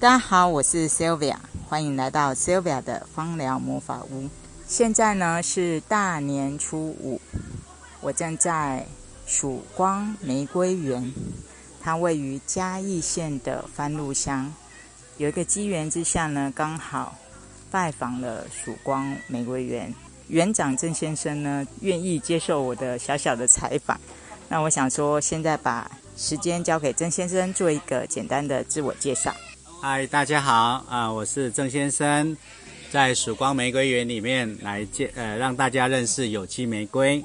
大家好，我是 Sylvia，欢迎来到 Sylvia 的芳疗魔法屋。现在呢是大年初五，我正在曙光玫瑰园，它位于嘉义县的番路乡。有一个机缘之下呢，刚好拜访了曙光玫瑰园园长郑先生呢，愿意接受我的小小的采访。那我想说，现在把时间交给郑先生，做一个简单的自我介绍。嗨，大家好啊，我是郑先生，在曙光玫瑰园里面来介呃，让大家认识有机玫瑰。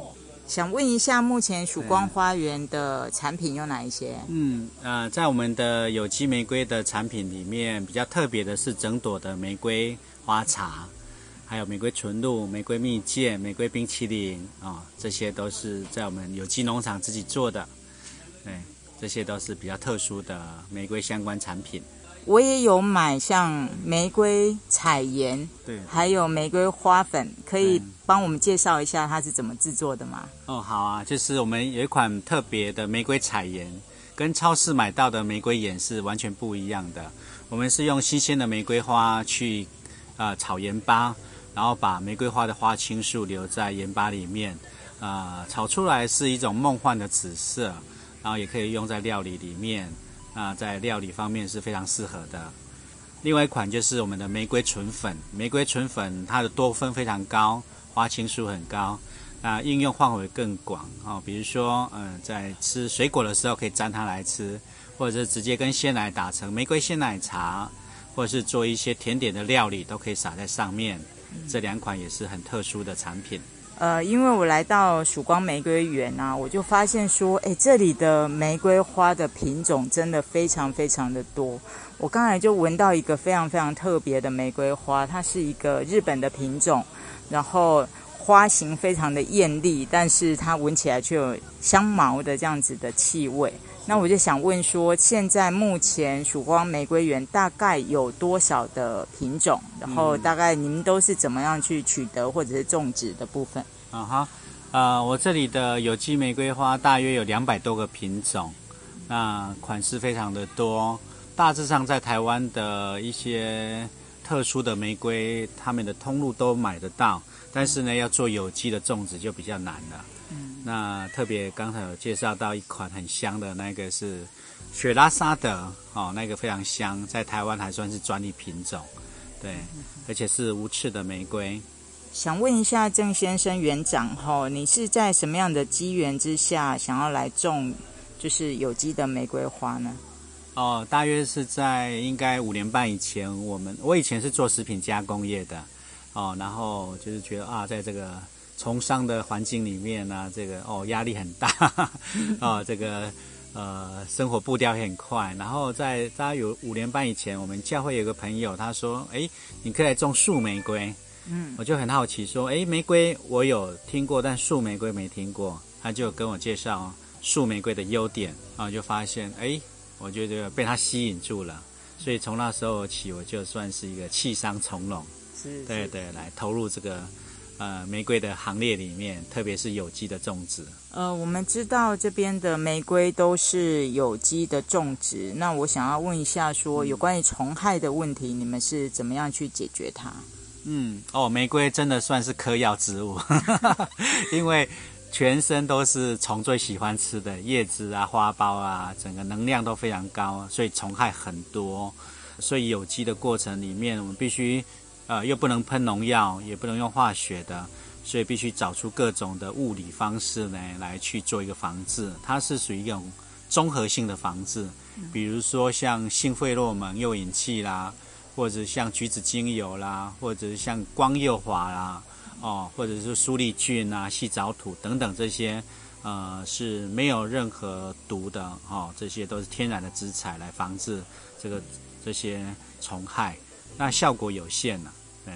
想问一下，目前曙光花园的产品有哪一些？嗯，呃，在我们的有机玫瑰的产品里面，比较特别的是整朵的玫瑰花茶，还有玫瑰纯露、玫瑰蜜饯、玫瑰冰淇淋啊，这些都是在我们有机农场自己做的。对，这些都是比较特殊的玫瑰相关产品。我也有买像玫瑰彩盐，对，还有玫瑰花粉，可以帮我们介绍一下它是怎么制作的吗？哦，好啊，就是我们有一款特别的玫瑰彩盐，跟超市买到的玫瑰盐是完全不一样的。我们是用新鲜的玫瑰花去呃炒盐巴，然后把玫瑰花的花青素留在盐巴里面，呃炒出来是一种梦幻的紫色，然后也可以用在料理里面。啊，在料理方面是非常适合的。另外一款就是我们的玫瑰纯粉，玫瑰纯粉它的多酚非常高，花青素很高，那应用范围更广哦。比如说，嗯，在吃水果的时候可以沾它来吃，或者是直接跟鲜奶打成玫瑰鲜奶茶，或者是做一些甜点的料理都可以撒在上面。这两款也是很特殊的产品。呃，因为我来到曙光玫瑰园啊，我就发现说，哎，这里的玫瑰花的品种真的非常非常的多。我刚才就闻到一个非常非常特别的玫瑰花，它是一个日本的品种，然后花型非常的艳丽，但是它闻起来却有香茅的这样子的气味。那我就想问说，现在目前曙光玫瑰园大概有多少的品种？然后大概您都是怎么样去取得或者是种植的部分？啊哈，呃，我这里的有机玫瑰花大约有两百多个品种，那款式非常的多，大致上在台湾的一些特殊的玫瑰，他们的通路都买得到，但是呢，要做有机的种植就比较难了。嗯那特别刚才有介绍到一款很香的那个是雪拉沙德哦，那个非常香，在台湾还算是专利品种，对，而且是无刺的玫瑰。想问一下郑先生园长哈，你是在什么样的机缘之下想要来种就是有机的玫瑰花呢？哦，大约是在应该五年半以前，我们我以前是做食品加工业的哦，然后就是觉得啊，在这个。从商的环境里面呢，这个哦压力很大啊，这个呃生活步调也很快。然后在大概有五年半以前，我们教会有个朋友，他说：“哎，你可以来种树玫瑰。”嗯，我就很好奇，说：“哎，玫瑰我有听过，但树玫瑰没听过。”他就跟我介绍树玫瑰的优点，然后就发现，哎，我觉得被他吸引住了。所以从那时候起，我就算是一个弃商从容，是，对对，来投入这个。呃，玫瑰的行列里面，特别是有机的种植。呃，我们知道这边的玫瑰都是有机的种植。那我想要问一下，说有关于虫害的问题，你们是怎么样去解决它？嗯，哦，玫瑰真的算是科药植物，因为全身都是虫最喜欢吃的叶子啊、花苞啊，整个能量都非常高，所以虫害很多。所以有机的过程里面，我们必须。呃，又不能喷农药，也不能用化学的，所以必须找出各种的物理方式呢，来去做一个防治。它是属于一种综合性的防治，比如说像性费洛蒙诱引器啦，或者像橘子精油啦，或者像光诱华啦，哦，或者是苏力菌啊、细藻土等等这些，呃，是没有任何毒的哦，这些都是天然的植材来防治这个这些虫害。那效果有限了，对。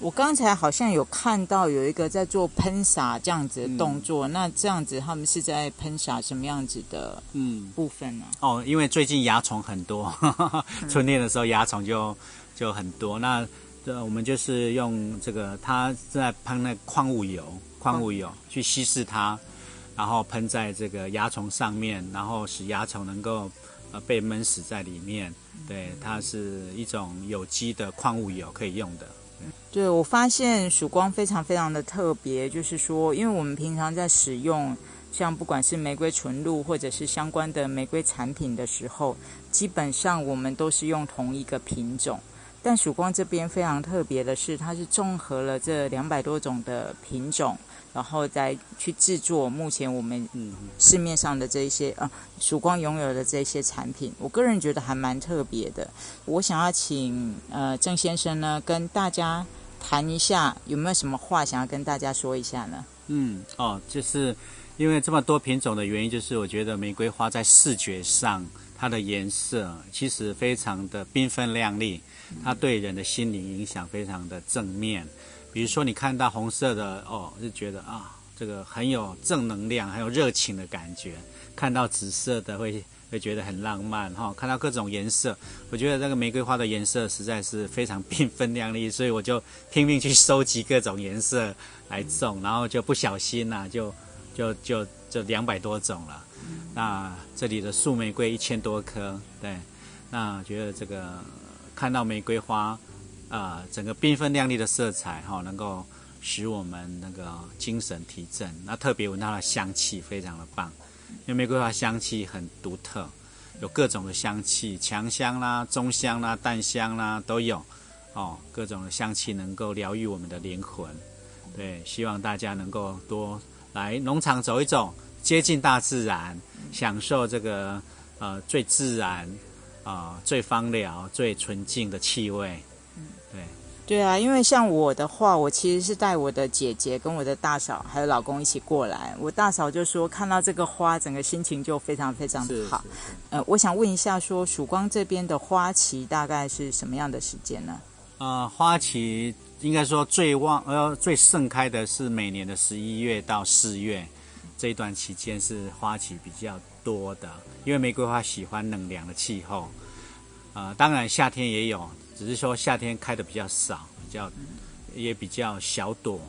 我刚才好像有看到有一个在做喷洒这样子的动作，那这样子他们是在喷洒什么样子的嗯部分呢？哦，因为最近蚜虫很多，春天的时候蚜虫就就很多。那这我们就是用这个，它在喷那矿物油，矿物油去稀释它，然后喷在这个蚜虫上面，然后使蚜虫能够呃被闷死在里面。对，它是一种有机的矿物油可以用的。对，我发现曙光非常非常的特别，就是说，因为我们平常在使用像不管是玫瑰纯露或者是相关的玫瑰产品的时候，基本上我们都是用同一个品种。但曙光这边非常特别的是，它是综合了这两百多种的品种，然后再去制作目前我们市面上的这一些啊，曙光拥有的这些产品。我个人觉得还蛮特别的。我想要请呃郑先生呢跟大家谈一下，有没有什么话想要跟大家说一下呢？嗯，哦，就是因为这么多品种的原因，就是我觉得玫瑰花在视觉上。它的颜色其实非常的缤纷亮丽，它对人的心灵影响非常的正面。比如说，你看到红色的哦，就觉得啊，这个很有正能量，很有热情的感觉；看到紫色的会会觉得很浪漫哈。看到各种颜色，我觉得这个玫瑰花的颜色实在是非常 缤纷亮丽，所以我就拼命去收集各种颜色来种，然后就不小心呐，就就就就两百多种了。那这里的树玫瑰一千多棵，对，那觉得这个看到玫瑰花，啊，整个缤纷亮丽的色彩哈，能够使我们那个精神提振。那特别闻到的香气非常的棒，因为玫瑰花香气很独特，有各种的香气，强香啦、中香啦、淡香啦都有，哦，各种的香气能够疗愈我们的灵魂。对，希望大家能够多来农场走一走。接近大自然，享受这个呃最自然啊最芳疗最纯净的气味。嗯，对，对啊，因为像我的话，我其实是带我的姐姐跟我的大嫂还有老公一起过来。我大嫂就说看到这个花，整个心情就非常非常好。呃，我想问一下，说曙光这边的花期大概是什么样的时间呢？呃，花期应该说最旺呃最盛开的是每年的十一月到四月。这一段期间是花期比较多的，因为玫瑰花喜欢冷凉的气候，啊，当然夏天也有，只是说夏天开的比较少，比较也比较小朵，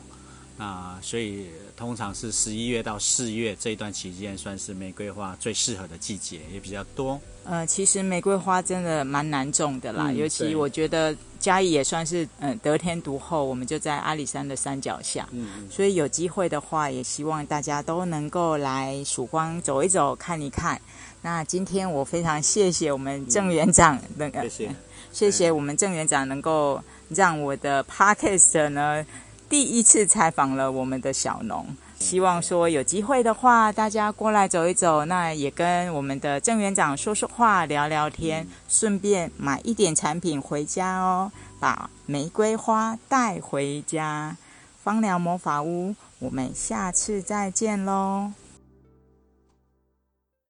啊，所以通常是十一月到四月这一段期间算是玫瑰花最适合的季节，也比较多。呃，其实玫瑰花真的蛮难种的啦，尤其我觉得嘉义也算是嗯得天独厚，我们就在阿里山的山脚下，嗯，所以有机会的话，也希望大家都能够来曙光走一走，看一看。那今天我非常谢谢我们郑园长，那个谢谢，谢谢我们郑园长能够让我的 podcast 呢第一次采访了我们的小农。希望说有机会的话，大家过来走一走，那也跟我们的郑园长说说话、聊聊天，顺便买一点产品回家哦，把玫瑰花带回家。芳疗魔法屋，我们下次再见喽。